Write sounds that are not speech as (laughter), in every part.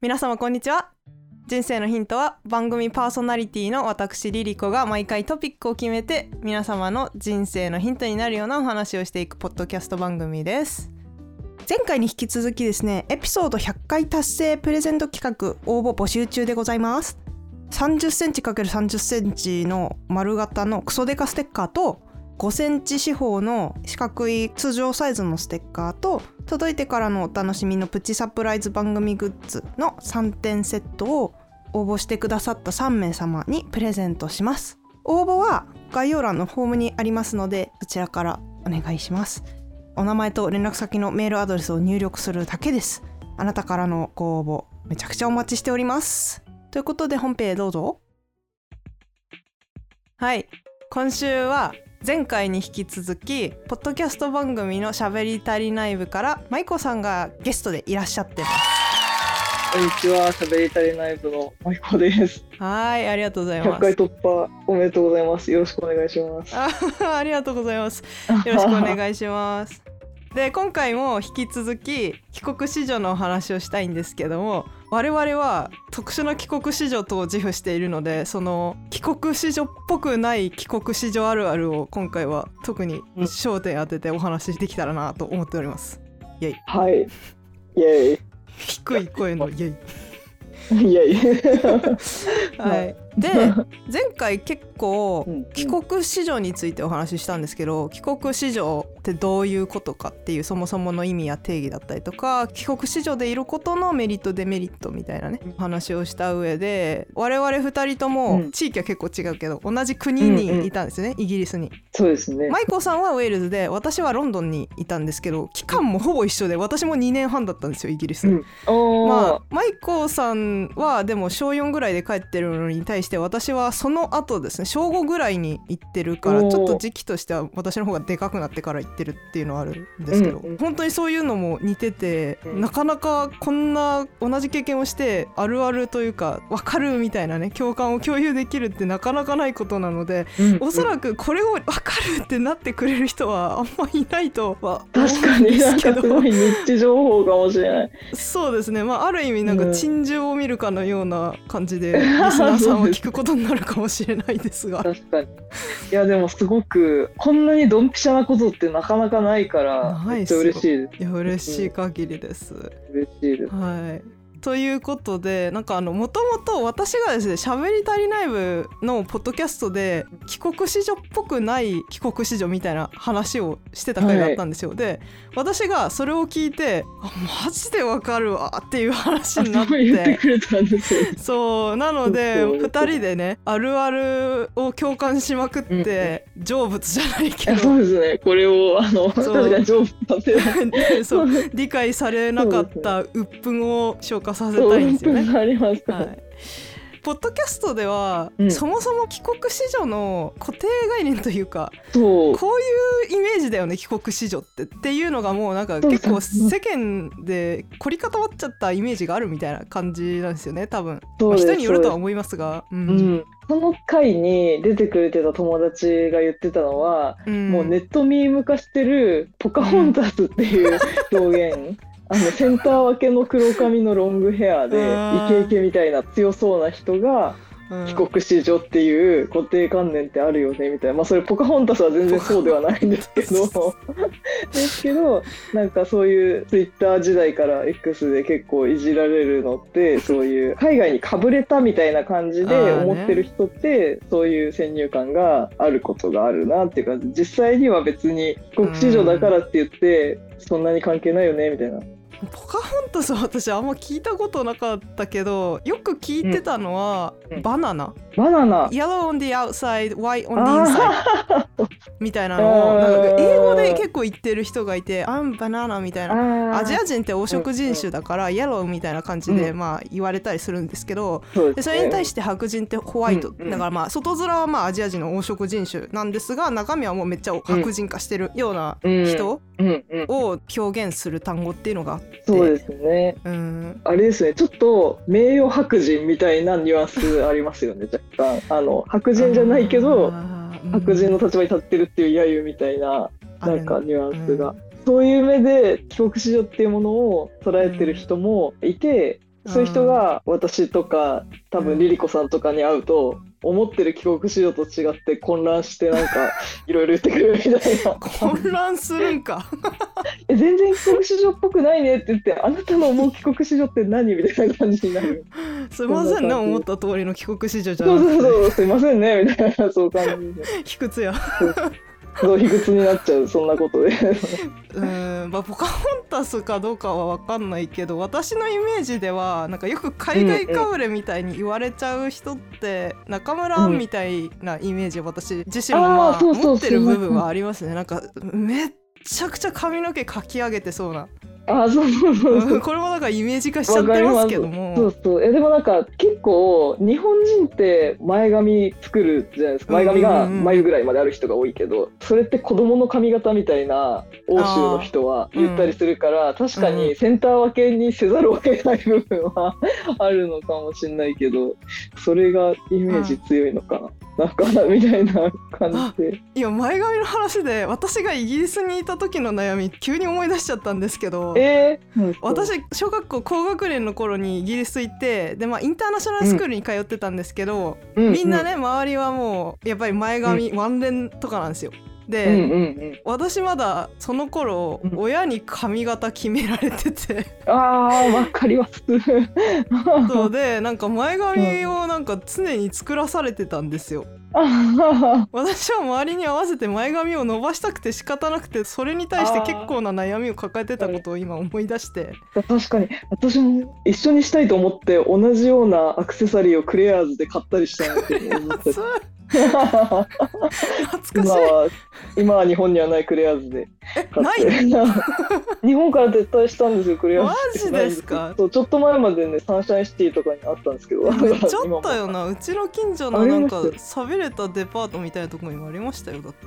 皆様こんにちは。人生のヒントは番組パーソナリティの私リリコが毎回トピックを決めて皆様の人生のヒントになるようなお話をしていくポッドキャスト番組です。前回に引き続きですねエピソード100回達成プレゼント企画応募募集中でございます。30センチ ×30 センチの丸型のクソデカステッカーと5センチ四方の四角い通常サイズのステッカーと届いてからのお楽しみのプチサプライズ番組グッズの3点セットを応募してくださった3名様にプレゼントします。応募は概要欄のフォームにありますのでそちらからお願いします。お名前と連絡先のメールアドレスを入力するだけです。あなたからのご応募めちゃくちゃお待ちしております。ということで本編へどうぞ。はい。今週は前回に引き続きポッドキャスト番組の「しゃべり足りない部」から舞子さんがゲストでいらっしゃってますこんにちは、しゃべり足りない部のまいこです。はいありがとうござい100ます回突破おめでとうございます。よろしくお願いします。あありがとうございます (laughs) よろしくお願いしますで今回も引き続き帰国子女のお話をしたいんですけども我々は特殊な帰国子女と自負しているのでその帰国子女っぽくない帰国子女あるあるを今回は特に焦点当ててお話しできたらなと思っておりますイェイはい。イェ低い声のイェイイ。イェイ。はい、(laughs) で前回結構帰国子女についてお話ししたんですけど帰国子女ってどういうことかっていうそもそもの意味や定義だったりとか帰国子女でいることのメリットデメリットみたいなねお話をした上で我々2人とうもん。地域は結構違うけど同じ国にいたんですよね、イギリスに。そうですね。マイコさんはウェールズで私はロンドンにいたんですけど期間もほぼ一緒で私も2年半だったんですよイギリス。まあ、マイコさんはでも小4ぐらいで帰ってるのに対して私はその後ですね小5ぐらいに行ってるからちょっと時期としては私の方がでかくなってから行ってるっていうのはあるんですけど、うんうん本当にそういうのも似てて、うん。なかなかこんな同じ経験をしてあるあるというか分かるみたいなね共感を共有できるってなかなかないことなのでうんおそらくこれを分かるってなってくれる人はあんまいないとは思確かになんすけどかすごいニッチ情報かもしれない。そうですね、まあ、ある意味なんかうん。珍獣を見るかのような感じで、(laughs) リスナーさんは聞くことになるかもしれないですが確かに。いやでもすごくこんなにドンピシャなことってなかなかないからめっちゃ嬉しいです。いや嬉しい限りです。嬉しいです。はいということでなんかあのもともと私がですね「しゃべり足りない部」のポッドキャストで帰国子女っぽくない帰国子女みたいな話をしてた回があったんですよ。で私がそれを聞いて「あマジでわかるわ」っていう話あになってて。くれたんですよ。そうなのでそう2人でねあるあるを共感しまくって成仏じゃないけどそうですね。これをあのそう確かに上手させない。(laughs) そう理解されなかった鬱憤を消化させたいんですよね。あります。はい。ポッドキャストでは、うん。そもそも帰国子女の固定概念というか。こういうイメージだよね帰国子女って。っていうのがもうなんか結構世間で凝り固まっちゃったイメージがあるみたいな感じなんですよね多分、まあ、人によるとは思いますが。ううん。ん、その回に出てくれてた友達が言ってたのは、うん。もうネットミーム化してるポカホンタスっていう表現、(laughs) あのセンター分けの黒髪のロングヘアでうん。イケイケみたいな強そうな人がうん。帰国子女っていう固定観念ってあるよねみたいな。まあそれポカホンタスは全然そうではないんですけど。(laughs) ですけどなんかそういうツイッター時代から X で結構いじられるのってそういう海外にかぶれたみたいな感じで思ってる人ってそういう先入観があることがあるなっていうか実際には別に帰国子女だからって言ってそんなに関係ないよねみたいな。ポカホンタスは私あんま聞いたことなかったけどよく聞いてたのは、うん。バナナ。バナナ。Yellow on the outside, white on the あ inside (laughs) みたいなのをうんなんか英語で結構言ってる人がいて「I'm banana」みたいな。ー。アジア人って黄色人種だから、イエローみたいな感じで、うまあ言われたりするんですけど、そうですね。でそれに対して白人ってホワイト、うん。うん。だからまあ外面はまあアジア人の黄色人種なんですが中身はもうめっちゃ白人化してるような人を表現する単語っていうのがあって、そうですね。うん、あれですね、ちょっと名誉白人みたいなニュアンスありますよね、(laughs) 若干。あの白人じゃないけど、あー。白人の立場に立ってるっていう揶揄みたいな、なんかニュアンスが。そういう目で帰国子女っていうものを捉えてる人もいて、そういう人が私とか多分リリコさんとかに会うと思ってる帰国子女と違って混乱してなんか (laughs) いろいろ言ってくるみたいな。混乱するんか。(laughs) え全然帰国子女っぽくないねって言ってあなたの思う帰国子女って何みたいな感じになる。すいませんね思った通りの帰国子女じゃそうなくて。そうそうすいませんねみたいなそう感じで。(laughs) 卑屈やそう卑屈になっちゃうそんなことで。うーんまあポカホンタスかどうかは分かんないけど私のイメージではなんかよく海外かぶれみたいに言われちゃう人って中村アンみたいなイメージを私自身もま持ってる部分はありますね。なんかめっちゃくちゃ髪の毛かき上げてそうなあそうそうそうそう。うん。これもなんかイメージ化しちゃってますけどそもうそう。えでもなんか結構日本人って前髪作るじゃないですか。前髪がうんうんうん。眉ぐらいまである人が多いけどそれって子供の髪型みたいな欧州の人は言ったりするから確かにセンター分けにせざるを得ない部分はあるのかもしれないけどそれがイメージ強いのかな。なんかみたいな感じで。いや前髪の話で私がイギリスにいた時の悩み急に思い出しちゃったんですけどえー、私小学校高学年の頃にイギリス行ってで、まあ、インターナショナルスクールに通ってたんですけど、ううみんなね周りはもうやっぱり前髪、ワンレンとかなんですよ。で、うんうんうん、私まだその頃、うん。親に髪型決められてて。あーわかります。(laughs) そうでなんか前髪をなんか常に作らされてたんですよ。あ (laughs) 私は周りに合わせて前髪を伸ばしたくて仕方なくてそれに対して結構な悩みを抱えてたことを今思い出して。確かに。私も一緒にしたいと思って同じようなアクセサリーをクレアーズで買ったりしたんですけど思って (laughs) 懐かし今いは今は日本にはないクレアーズで。買ない？っ (laughs) て日本から撤退したんですよクレアーズマジですか？そうちょっと前までねサンシャインシティとかにあったんですけど。めっちゃあ今もったよな。うちの近所のなんかましたよ。寂れたデパートみたいなところにもありましたよだって。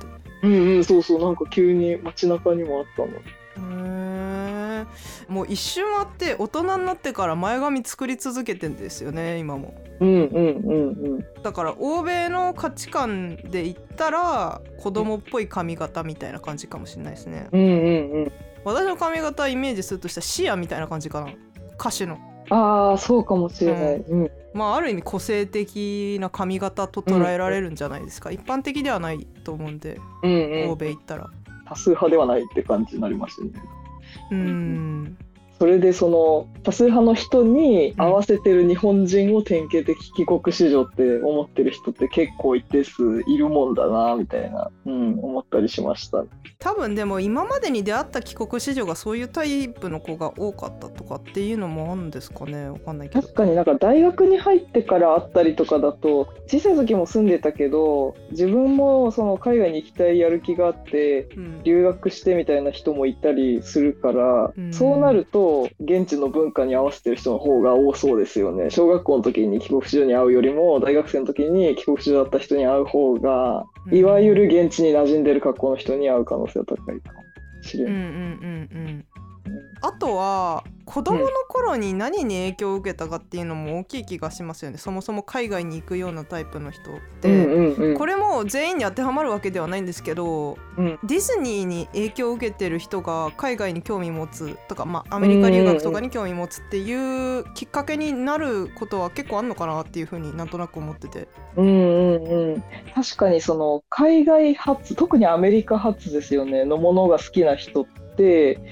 うんうんそうそう。なんか急に街中にもあったのへー。もう一周回って大人になってから前髪作り続けてんですよね今も。うんうんうんうん。だから欧米の価値観で言ったら子供っぽい髪型みたいな感じかもしれないですね。うんうんうん。私の髪型イメージするとしたらシアみたいな感じかな。歌手の。ああそうかもしれない、うん。まあある意味個性的な髪型と捉えられるんじゃないですか、一般的ではないと思うん。で、うんうん、欧米行ったら多数派ではないって感じになりましたね。うん。それでその多数派の人に合わせてる日本人を典型的帰国子女って思ってる人って結構一定数いるもんだなみたいな、うん、思ったりしました。多分でも今までに出会った帰国子女がそういうタイプの子が多かったとかっていうのもあるんですかね？わかんないけど。確かになんか大学に入ってから会ったりとかだと小さい時も住んでたけど自分もその海外に行きたいやる気があってうん。留学してみたいな人もいたりするから、うん。そうなると現地の文化に合わせてる人の方が多そうですよね。小学校の時に帰国子女に会うよりも大学生の時に帰国子女だった人に会う方が、うん。いわゆる現地に馴染んでる格好の人に会う可能性は高いかもしれない。うんうんうんうんあとは子供の頃に何に影響を受けたかっていうのも大きい気がしますよね、そもそも海外に行くようなタイプの人って、うんうんうん。これも全員に当てはまるわけではないんですけどうん。ディズニーに影響を受けてる人が海外に興味持つとか、まあ、アメリカ留学とかに興味持つっていうきっかけになることは結構あるのかなっていうふうになんとなく思ってて。うんうんうん、確かにその海外発特にアメリカ発ですよね。のものが好きな人って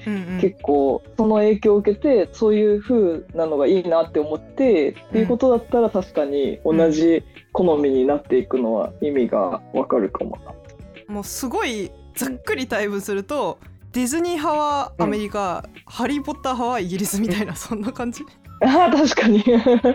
うんうん。結構その影響を受けてそういう風なのがいいなって思ってっていうことだったら確かに同じ好みになっていくのは意味がわかるかもな。もうすごいざっくりタイプすると、ディズニー派はアメリカ、ハリー・ポッター派はイギリスみたいなそんな感じ？ああ (laughs) 確かに。確かに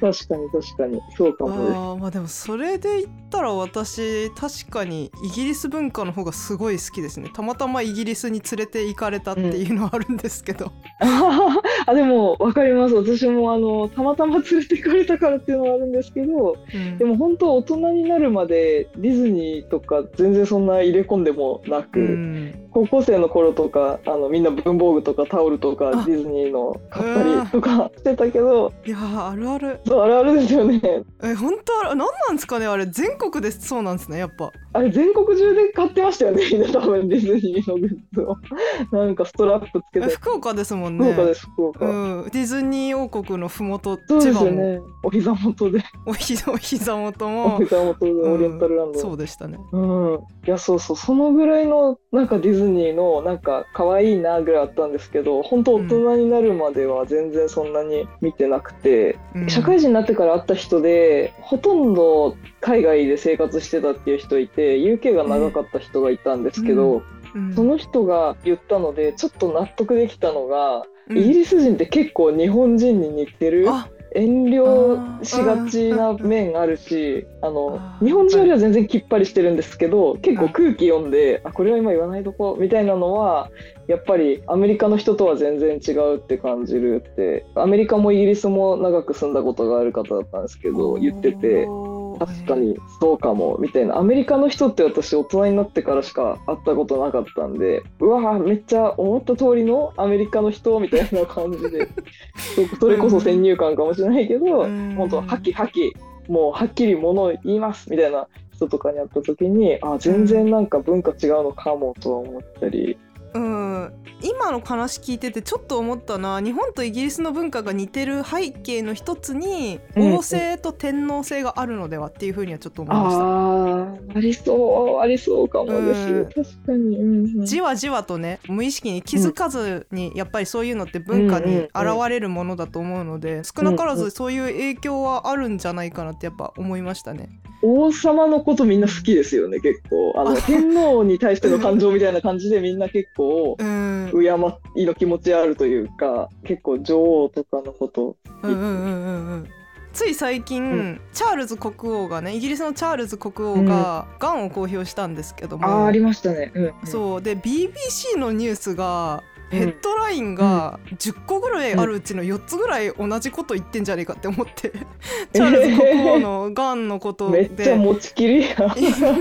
確かに。そうかあもです。ーまあでもそれで言ったら私確かにイギリス文化の方がすごい好きですね。たまたまイギリスに連れて行かれたっていうのはあるんですけど、(laughs) あでも分かります。私もあのたまたま連れて行かれたからっていうのはあるんですけどうん。でも本当大人になるまでディズニーとか全然そんな入れ込んでもなく、うん高校生の頃とかあのみんな文房具とかタオルとかあ。ディズニーの買ったりとかしてたけどいやーあるある。そうあるあるですよね。え本当あれ何なんですかねあれ。全国でそうなんですねやっぱあれ全国中で買ってましたよねみんな多分ディズニーのグッズを。(laughs) なんかストラップつけて。福岡ですもんね。福岡です福岡、うん、ディズニー王国のふも。とそうも、ですよね。お膝元で。(laughs) お膝お膝元おも、膝元でオリエンタルランド、そうでしたね。うん、いやそうそう。そのぐらいのなんかディズニーのなんか可愛いなぐらいあったんですけど本当大人になるまでは全然そんなに見てなくて、うん。社会人になってから会った人でほとんど海外で生活してたっていう人いて UK が長かった人がいたんですけど、うん。その人が言ったのでちょっと納得できたのが、うん。イギリス人って結構日本人に似てる。あ。遠慮しがちな面あるしあの日本人よりは全然きっぱりしてるんですけど結構空気読んであこれは今言わないとこみたいなのはやっぱりアメリカの人とは全然違うって感じるってアメリカもイギリスも長く住んだことがある方だったんですけど言ってて。確かにそうかもみたいな。アメリカの人って私大人になってからしか会ったことなかったんでうわーめっちゃ思った通りのアメリカの人みたいな感じで。(laughs) そそれこそ先入観かもしれないけど、うん。本当はきはきもうはっきりものを言いますみたいな人とかに会った時にあ全然なんか文化違うのかもとは思ったり。うん、今の話聞いててちょっと思ったな日本とイギリスの文化が似てる背景の一つにうん。王政と天皇制があるのではっていうふうにはちょっと思いました。ああありそうありそうかもです、うん。確かに、うんうん。じわじわとね無意識に気づかずにやっぱりそういうのって文化に現れるものだと思うので少なからずそういう影響はあるんじゃないかなってやっぱ思いましたね。王様のことみんな好きですよね結構。あの (laughs) 天皇に対しての感情みたいな感じでみんな結構うん、敬いの気持ちあるというか結構女王とかのこと。うんつい最近、うん。チャールズ国王がねイギリスのチャールズ国王ががん。を公表したんですけども、あーありましたね。うん、う。ん、そうで BBC のニュースがうん。ヘッドラインが10個ぐらいあるうちの4つぐらい同じこと言ってんじゃねえかって思って、(laughs) チャールズ国王のがんのことめでっちゃ持ちきりや (laughs) めっちゃ言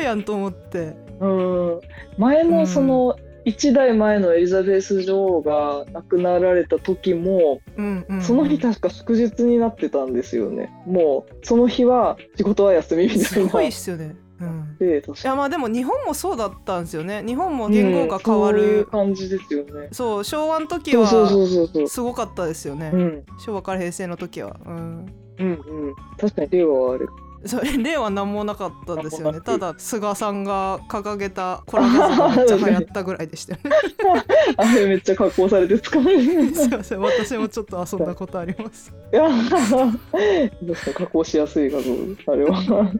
うやんと思って。うん、前もその1代前のエリザベス女王が亡くなられた時もうんうん。うんその日確か祝日になってたんですよね。もうその日は仕事は休みみたいな。すごいっすよね。うん。いやまあでも日本もそうだったんですよね。日本も言語が変わうんそういうる、感じですよね。そう昭和の時そうそうそはうそうそう。すごかったですよね、うん。昭和から平成の時は、うん、うんうん。確かに令和はあるそれ例は何もなかったんですよね。ただ菅さんが掲げたコラゲズがめっちゃ流行ったぐらいでしたよね。(laughs) あれめっちゃ加工されて使われすいません私もちょっと遊んだことあります。や確かに加工しやすい画像あれは。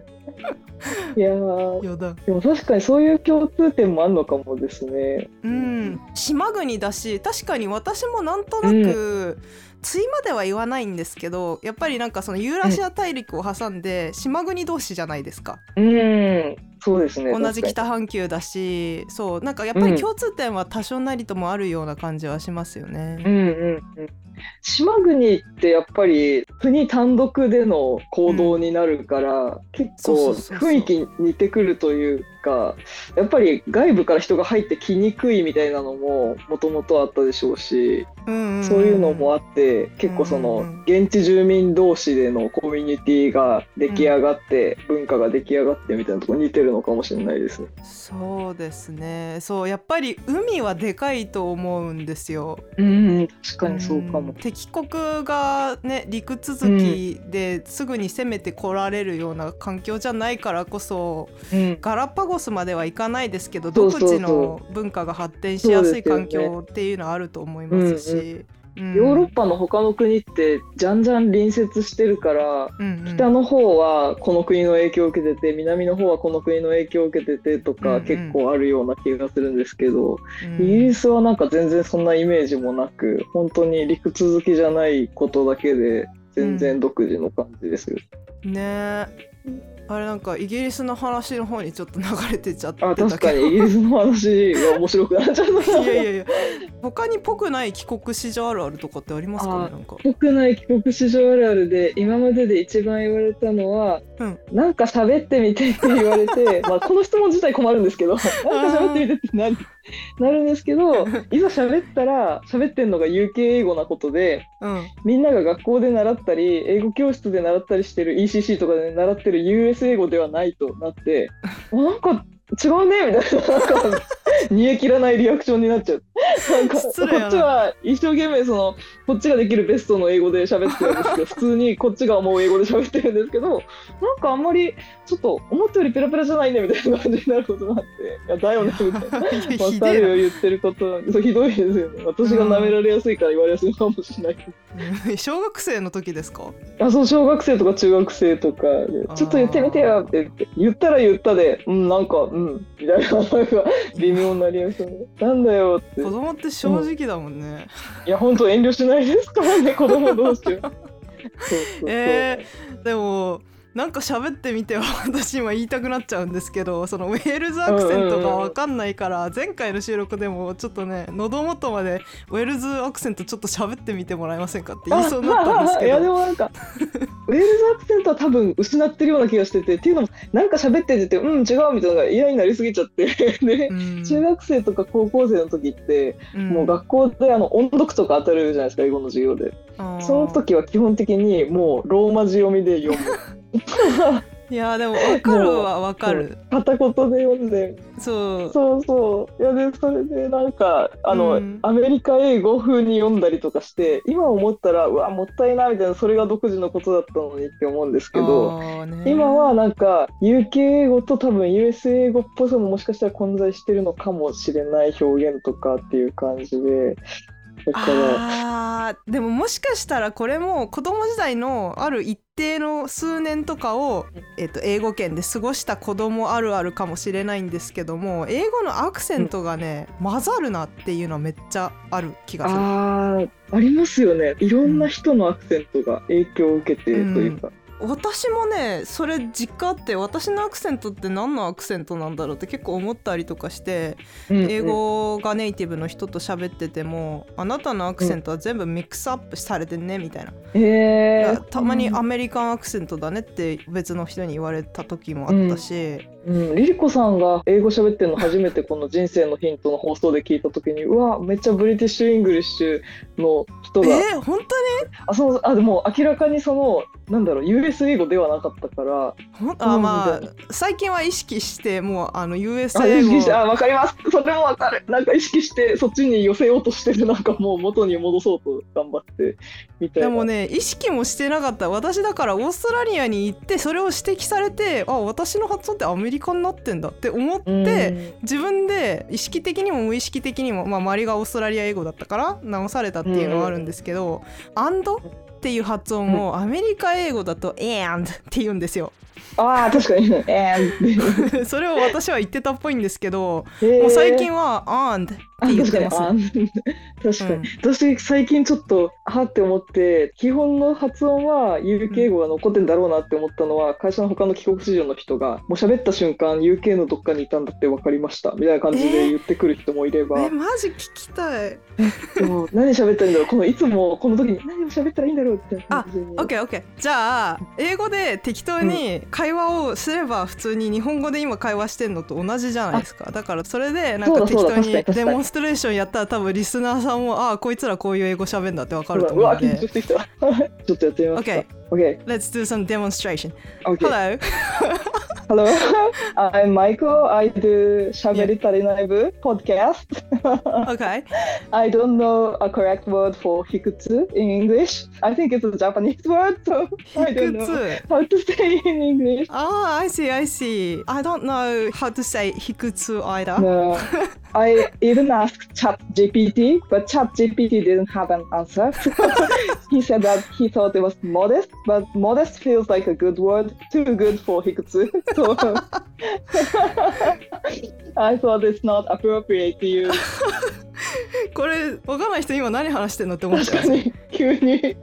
いやー。よだ。でも確かにそういう共通点もあるのかもですね。うん。島国だし確かに私もなんとなく、対までは言わないんですけどやっぱりなんかそのユーラシア大陸を挟んで島国同士じゃないですか。うんそうですね同じ北半球だしそうなんかやっぱり共通点は多少なりともあるような感じはしますよね。うんうんうん島国ってやっぱり国単独での行動になるから、う構そうそうそう。雰囲気似てくるというかやっぱり外部から人が入ってきにくいみたいなのももともとあったでしょうし、うんんん。そういうのもあって結構そうんのうん。現地住民同士でのコミュニティが出来上がって、文化が出来上がってみたいなところ似てるのかもしれないですね。そうですね。そうやっぱり海はでかいと思うんですよ。うん確かにそうかもん。敵国がね陸続きですぐに攻めてこられるような環境じゃないからこそうんガラパゴスまではいかないですけど独自の文化が発展しやすい環境っていうのはあると思いますし。うん。ヨーロッパの他の国ってじゃんじゃん隣接してるからうんうん。北の方はこの国の影響を受けてて南の方はこの国の影響を受けててとうんうん。か結構あるような気がするんですけど、うん。イギリスはなんか全然そんなイメージもなく本当に陸続きじゃないことだけで全然独自の感じですよ。ね。えあれなんかイギリスの話の方にちょっと流れてちゃってたあけど。確かにイギリスの話が面白くなっちゃった。いやいやいや。他にぽくない帰国子女あるあるとかってありますかねあなんか。国内帰国子女あるあるで今までで一番言われたのは、うん。なんか喋ってみてって言われて (laughs) まあこの質問自体困るんですけどなんか喋ってみてって何 (laughs) なるんですけど (laughs) いざ喋ったら喋ってんのが UK 英語なことでうん。みんなが学校で習ったり英語教室で習ったりしてる ECC とかで習ってる US 英語ではないとなってあ (laughs) なんか違うねみたいな。なんか煮え切らないリアクションになっちゃう失礼やな。っちは一生懸命そのこっちができるベストの英語で喋ってるんですけど (laughs) 普通にこっちが思う英語で喋ってるんですけどなんかあんまりちょっと思ったよりペラペラじゃないねみたいな感じになることがあっていやだよねみたいな。るよで言ってることそうひどいですよね。私が舐められやすいから言われやすいかもしれないけど。(laughs) 小学生の時ですか？あそう小学生とか中学生とかちょっと言ってみてよって言って言ったら言ったでうんなんかうんみたいななんか微妙なリアクションでなんだよって。子供って正直だもんね、いや本当遠慮しないですからね (laughs) 子供同士はえー、でもなんか喋ってみては (laughs) 私今言いたくなっちゃうんですけどそのウェールズアクセントが分かんないから前回の収録でもちょっとね喉元までウェールズアクセントちょっと喋ってみてもらえませんかって言いそうになったんですいやでけどもなんか (laughs) ウェールズアクセントは多分失ってるような気がしててっていうのもなんか喋っててうん違うみたいなのが嫌になりすぎちゃって。(laughs) でうん。中学生とか高校生の時って、うん。もう学校であの音読とか当たるじゃないですか英語の授業で。その時は基本的にもうローマ字読みで読む (laughs) いやでも分かるは分かる。片言で読んで。そう。そうそう。いやでそれでなんかあの、うん。アメリカ英語風に読んだりとかして今思ったらうわもったいなみたいなそれが独自のことだったのにって思うんですけど今はなんか UK 英語と多分 US 英語っぽさももしかしたら混在してるのかもしれない表現とかっていう感じでだからあーでももしかしたらこれも子供時代のある一定の数年とかを、えっと英語圏で過ごした子供あるあるかもしれないんですけども英語のアクセントがね、混ざるなっていうのはめっちゃある気がする。あーありますよね。いろんな人のアクセントが影響を受けてというか、私もねそれ実家あって私のアクセントって何のアクセントなんだろうって結構思ったりとかしてうんうん。英語がネイティブの人と喋っててもあなたのアクセントは全部 mix up されてんねみたいな、いへやーたまに American accent だねって別の人に言われた時もあったし、うん、リリコさんが英語喋ってるの初めてこの人生のヒントの放送で聞いた時にうわめっちゃ British English の人が、えー、本あそうあでも明らかにそのなんだろう US 英語ではなかったから。あまあ最近は意識してもうあの US あ英語。意識してあ分かります。それも分かる。なんか意識してそっちに寄せようとしてるなんかもう元に戻そうと頑張ってみたいな。でもね意識もしてなかった。私だからオーストラリアに行ってそれを指摘されてあ私の発音ってアメリカになってんだって思って、うん自分で意識的にも無意識的にも、まあ、周りがオーストラリア英語だったから直されたっていうのはあるんですけど「アンド」っていう発音をアメリカ英語だと「and」って言うんですよ。ああ確かに。(laughs) それを私は言ってたっぽいんですけどへー。もう最近は「and」ってあ言ってます。確かに。あ確かに、私最近ちょっとはって思って基本の発音は UK 英語が残ってんだろうなって思ったのは、会社の他の帰国子女の人がもう喋った瞬間 UK のどっかにいたんだって分かりましたみたいな感じで言ってくる人もいれば、えマジ聞きたい。でも何喋ったらいいんだろうこのいつもこの時に何を喋ったらいいんだろうって感じで。オッケーオッケー。じゃあ英語で適当に会話をすれば普通に日本語で今会話してんのと同じじゃないですか。だからそれでなんか適当にデモンストレーションやったら多分リスナーさんもああこいつらこういう英語喋んだってわかると思うので。(laughs) ちょっとやってみますか。OK OK let's do some demonstration hello Hello I'm Michael. I do Shaberi Tarinaibu podcast. (laughs) okay. I don't know a correct word for hikutsu in English. I think it's a Japanese word, so hikutsu. I don't know how to say in English. Oh, I see, I see. I don't know how to say hikutsu either. No. (laughs) I even asked ChatGPT, but ChatGPT didn't have an answer. (laughs) he said that he thought it was modest, but modest feels like a good word, too good for hikutsu. So I thought it's not appropriate to use. (laughs) これわかんない人今何話してんのって思っちゃう。急に。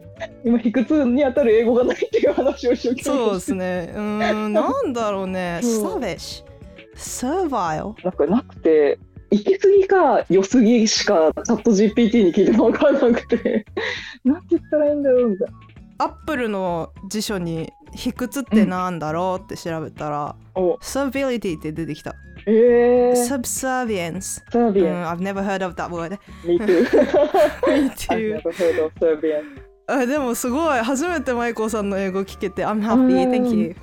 今卑屈に当たる英語がないっていう話をしようそうですね。うーん (laughs) なんだろうね。う。ん savage servile なんかなくて行き過ぎか良すぎしかチャット GPT に聞いても分からなくて。(laughs) なんて言ったらいいんだろうみたいな。アップルの辞書に「卑屈ってなんだろう?」って調べたらお「servility」って出てきたえー、subservience サービアン、Mm, I've never heard of that word Me too. Me I've too never heard of Serbian. あでもすごい初めてマイコさんの英語聞けて I'm happy thank you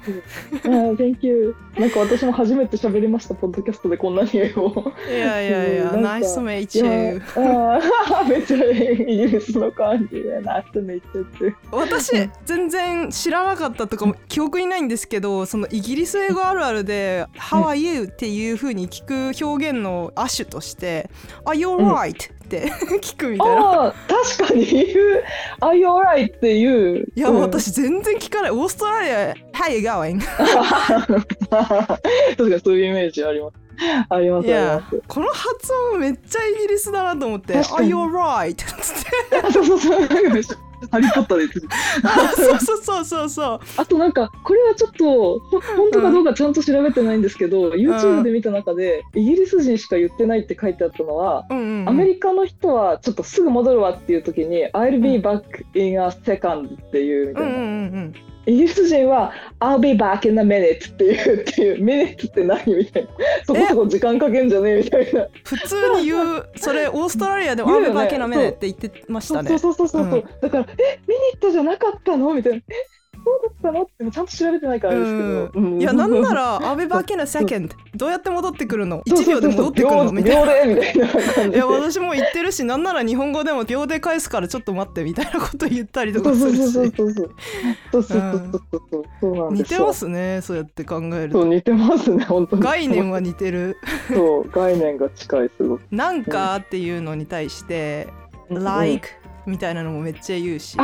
Thank you. なんか私も初めて喋りました、ポッドキャストでこんなに英語を。いやいやいや Nice to meet you めっちゃイギリスの感じで、ナスめっちゃって。私全然知らなかったとかも記憶にないんですけどそのイギリス英語あるあるで「How are you?」っていう風に聞く表現の亜種として「Are you うん alright?」(laughs) 聞くみたいな。ああ、確かに言う、Are you alright? っていう。いや、うん私全然聞かない。オーストラリア、How you going? 確かにそういうイメージあります。あります、ありいやます。この発音めっちゃイギリスだなと思って「確か Are に you alright? つってあ (laughs) そうそうそう。ハリー・ポッターでそうそうそうそうそう。あとなんかこれはちょっとほ本当かどうかちゃんと調べてないんですけど、YouTube で見た中でイギリス人しか言ってないって書いてあったのは、うんうん。うんアメリカの人はちょっとすぐ戻るわっていう時に「I'll be back in a second」っていうみたいな、うんうんうんイギリス人は「I'll be back in a minute」っていうっていう「(laughs) minute」って何みたいな。そこそこ時間かけんじゃねえみたいな。普通に言うそれオーストラリアでも「言うよねアメバケなめね」って言ってましたね。そうそうそうそうそう、う。ん。だから「えミニットじゃなかったの?」みたいな「えそうだったの？ってちゃんと調べてないからですけど、うん、いやなんならアベバケなセケンド。(laughs) どうやって戻ってくるの？1秒で戻ってくるの？みたいないや私も言ってるしなんなら日本語でも秒で返すからちょっと待ってみたいなこと言ったりとかするし。似てますねそうやって考えると。似てますね本当概念は似てる。そう概念が近いすごく。なんかっていうのに対して「like」みたいなのもめっちゃ言うし。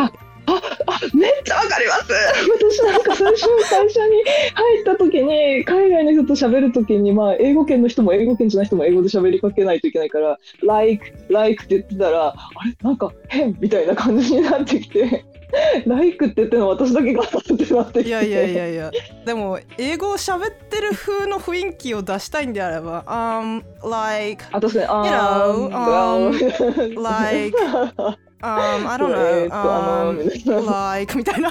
めっちゃわかります。私なんか最初会社に入った時に海外の人と喋る時にまあ英語圏の人も英語圏じゃない人も英語で喋りかけないといけないから「like like」って言ってたらあれ？なんか変みたいな感じになってきて「(laughs) like」って言ってるの私だけがってなってきて。いやいやいやいや。でも英語を喋ってる風の雰囲気を出したいんであれば「um like あ確かに know, あ um, like (laughs) um I don't (laughs) えー know っとあの um (laughs) みたいな like」みたいな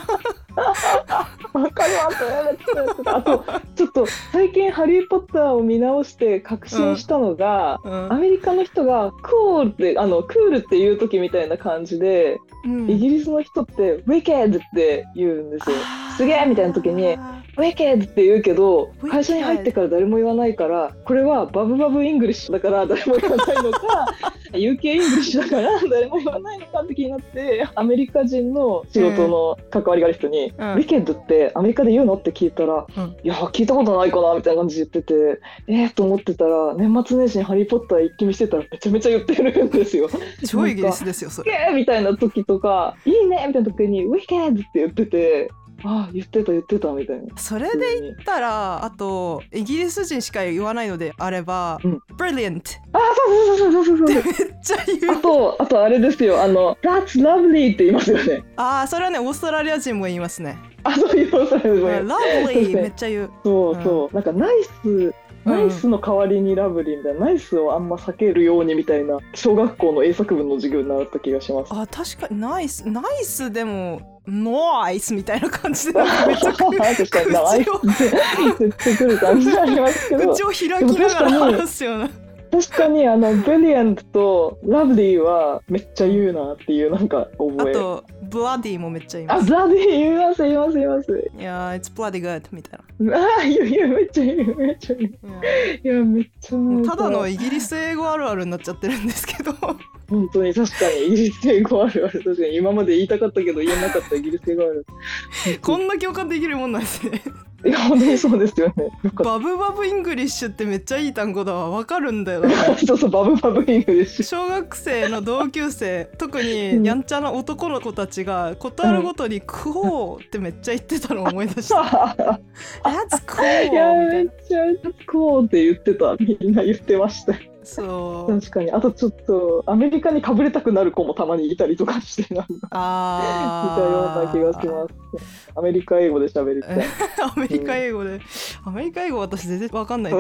わかります。あと (laughs) ちょっと最近ハリーポッターを見直して確信したのが、うんアメリカの人がクールってあのクールっていう時みたいな感じで、うんイギリスの人ってウィケッドって言うんですよ。すげえみたいな時に wicked って言うけど会社に入ってから誰も言わないからこれはバブバブ English だから誰も言わないのか (laughs) UK イングリッシュだから誰も言わないのかって気になってアメリカ人の仕事の関わりがある人に、うん。 wicked ってアメリカで言うのって聞いたら、うん。いや聞いたことないかなみたいな感じで言っててえー、と思ってたら年末年始に「ハリー・ポッター」一気見してたらめちゃめちゃ言ってるんですよ。超イギリスですよそすげれえみたいな時とか「いいね」みたいな時に「ウィケッド」って言っててああ言ってた言ってたみたいな。それで言ったらあとイギリス人しか言わないのであればうん「brilliant」あそうそうそうそうそうそうめっちゃ言あうとあとあれですよ。あの「That's lovely」って言いますよね。ああそれはねオーストラリア人も言いますね。あそう言います「ね。lovely」めっちゃ言う。そうそう、なんかナイスナイスの代わりにラブリーみたいな、ナイスをあんま避けるようにみたいな小学校の英作文の授業に習った気がします。あ確かにナイスナイスでもノイスみたいな感じでめっちゃ確かにナイスって言ってくる感じありますけど。口を開きながら話すような確かにあのブリリアントとラブリーはめっちゃ言うなっていうなんかあ覚え。とブラディもめっちゃ言います。あブラディー言います言います言います。いやー it's bloody good みたいな。ああ言う言うめっちゃ言うめっちゃ言う。いやいやめっちゃただのイギリス英語あるあるになっちゃってるんですけど。本当に確かにイギリス英語あるある。確かに今まで言いたかったけど言えなかったイギリス英語ある。(laughs) こんな共感できるもんなんですねいや本当にそうですよね。バブバブ English ってめっちゃいい単語だわ。わかるんだよ (laughs) そうそうバブバブ English。小学生の同級生特にやんちゃな男の子たちがことあるごとに「Cool」ってめっちゃ言ってたのを思い出した (laughs)「That's cool」いやめっちゃこうって言ってた。みんな言ってましたそう。確かに。あとちょっとアメリカにかぶれたくなる子もたまにいたりとかしてなんか。あいたような気がします。アメリカ英語で喋りたい。(laughs) アメリカ英語で。アメリカ英語私全然わかんない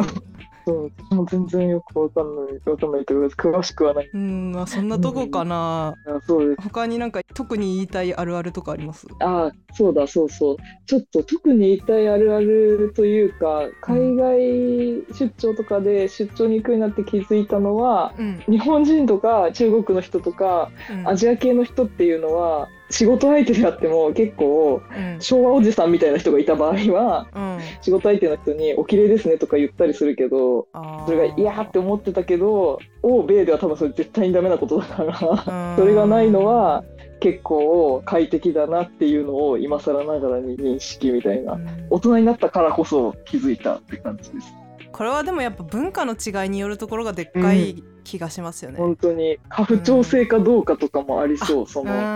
そう私も全然よくわかんない。わかんないというか詳しくはない。うんまあそんなとこかな、あそうです。他になんか特に言いたいあるあるとかあります？あそうだそうそう。ちょっと特に言いたいあるあるというか海外出張とかで出張に行くようになって気づいたのはうん、日本人とか中国の人とかうん、アジア系の人っていうのは仕事相手であっても結構うん。昭和おじさんみたいな人がいた場合はうん。仕事相手の人に「お綺麗ですね」とか言ったりするけどそれが嫌って思ってたけど欧米では多分それ絶対にダメなことだからうん。それがないのは結構快適だなっていうのを今更ながらに認識みたいな。うん。大人になったからこそ気づいたって感じです。これはでもやっぱ文化の違いによるところがでっかい気がしますよね。本当に。過不調性かどうかとかもありそうその。うんうんう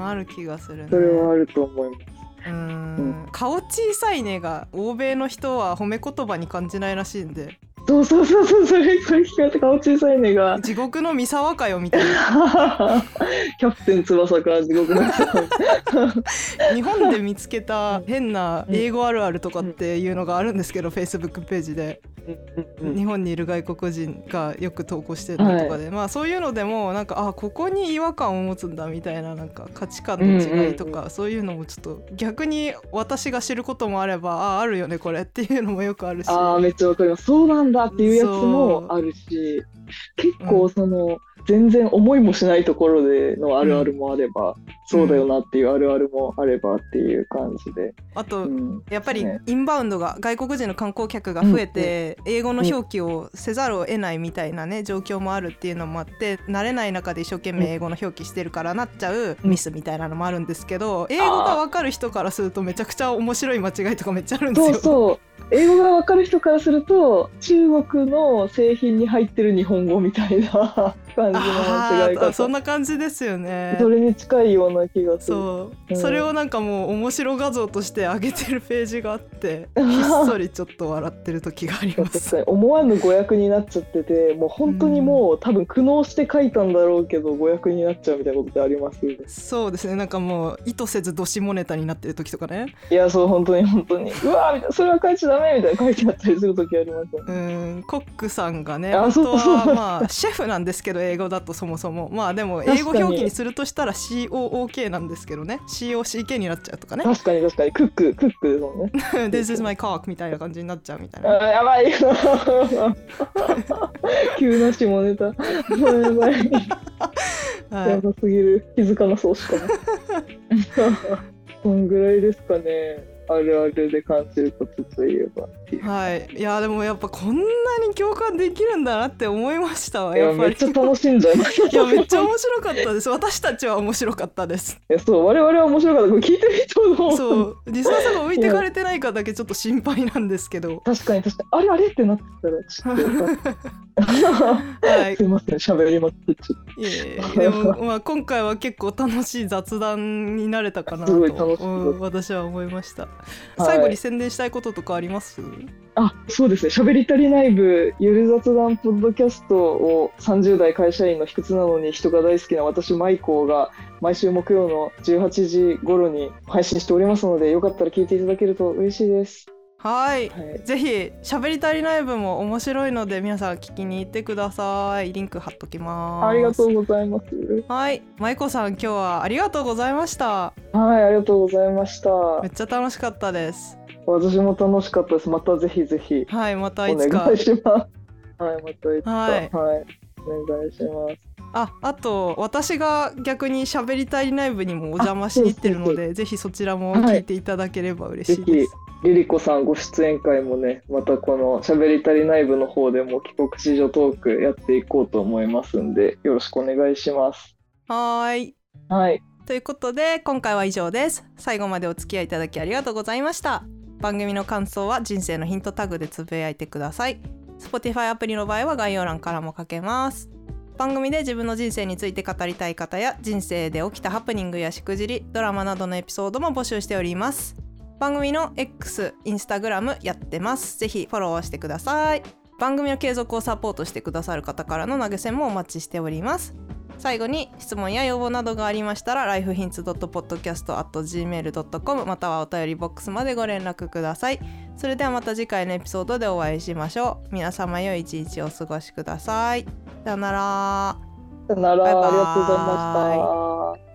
んある気がするね。それはあると思いますう。んうん。顔小さいねが欧米の人は褒め言葉に感じないらしいんでそうそうそうそうそれそれ聞かれて顔小さいねが。地獄の三沢かよみたいな。(laughs) キャプテン翼か地獄の。日本で見つけた変な英語あるあるとかっていうのがあるんですけど Facebook ページで。日本にいる外国人がよく投稿してるのとかで、まあそういうのでもなんかあここに違和感を持つんだみたいななんか価値観の違いとか、うんそういうのもちょっと逆に私が知ることもあればああるよねこれっていうのもよくあるし。ああめっちゃわかります。そうなんだっていうやつもあるし結構その、全然思いもしないところでのあるあるもあれば、そうだよなっていうあるあるもあればっていう感じで、あと、うん。やっぱりね。インバウンドが外国人の観光客が増えて、英語の表記をせざるを得ないみたいなね状況もあるっていうのもあって慣れない中で一生懸命英語の表記してるからなっちゃうミスみたいなのもあるんですけど英語が分かる人からするとめちゃくちゃ面白い間違いとかめっちゃあるんですよ。そうそう。英語がわかる人からすると中国の製品に入ってる日本語みたいな感じの間違い方。そんな感じですよね。それに近いような気がする。そう、うん。それをなんかもう面白画像として上げてるページがあって (laughs) ひっそりちょっと笑ってる時がありま確す。(laughs) 思わぬ誤訳になっちゃっててもう本当にもう、多分苦悩して書いたんだろうけど誤訳になっちゃうみたいなことってありますよね。そうですね。なんかもう意図せずどしもネタになってる時とかね。いやそう本当に本当に。うわーみたいな。それは書いちゃダメみたいな書いてあったりする時ありますよね。うん。コックさんがねあ本当はまあシェフなんですけど英語だとそもそも。まあでも英語表記にするとしたら COOK なんですけどね。COCK になっちゃうとかね。確かに確かに。クッククックですもんね。(laughs) This is my cock みたいな感じになっちゃうみたいあなやばい。(laughs) 急な下ネタ。やばい。(laughs) はい。やばすぎる。気づかなそうしかないそんぐらいですかね。あるあるで感じることといえばはい、いやでもやっぱこんなに共感できるんだなって思いましたわいややっぱり。めっちゃ楽しんじゃいますいやめっちゃ面白かったです。私たちは面白かったです。いやそう我々は面白かった。聞いてる人のそう。リスナーさんが置いてかれてないかだけちょっと心配なんですけど。確かに確かに。あれあれってなってたらちょっとはい。すいません喋りまくってちょっいえいえ。でも、まあ、今回は結構楽しい雑談になれたかなとうん私は思いました、はい。最後に宣伝したいこととかあります？とあそうですね。喋り足りない部ゆる雑談ポッドキャストを30代会社員の一つなのに人が大好きな私マイコーが毎週木曜の18時頃に配信しておりますのでよかったら聞いていただけると嬉しいです。はい。はい。ぜひ喋り足りない部も面白いので皆さん聞きに行ってください。リンク貼っときます。ありがとうございます。はい。舞子さん今日はありがとうございました。はいありがとうございました。めっちゃ楽しかったです私も楽しかったです。またぜひぜひ。はいまたおいつか。願いします。はいまたいつか。ははいい、お願いします。ああと私が逆に喋り足りない部にもお邪魔しに行ってるのでぜひそちらも聞いていただければ嬉しいです、リリコさんご出演会もねまたこの「しゃべり足りない部」の方でも帰国子女トークやっていこうと思いますんでよろしくお願いします。はーい。はい。ということで今回は以上です。最後までお付き合いいただきありがとうございました番組の感想は人生のヒントタグでつぶやいてください。Spotify アプリの場合は概要欄からも書けます。番組で自分の人生について語りたい方や人生で起きたハプニングやしくじりドラマなどのエピソードも募集しております。番組の X、インスタグラムやってます。ぜひフォローしてください。番組の継続をサポートしてくださる方からの投げ銭もお待ちしております。最後に質問や要望などがありましたら lifehints.podcast.gmail.com またはお便りボックスまでご連絡ください。それではまた次回のエピソードでお会いしましょう。皆様良い一日をお過ごしください。さよなら。さよなら。バイバイ。ありがとうございました。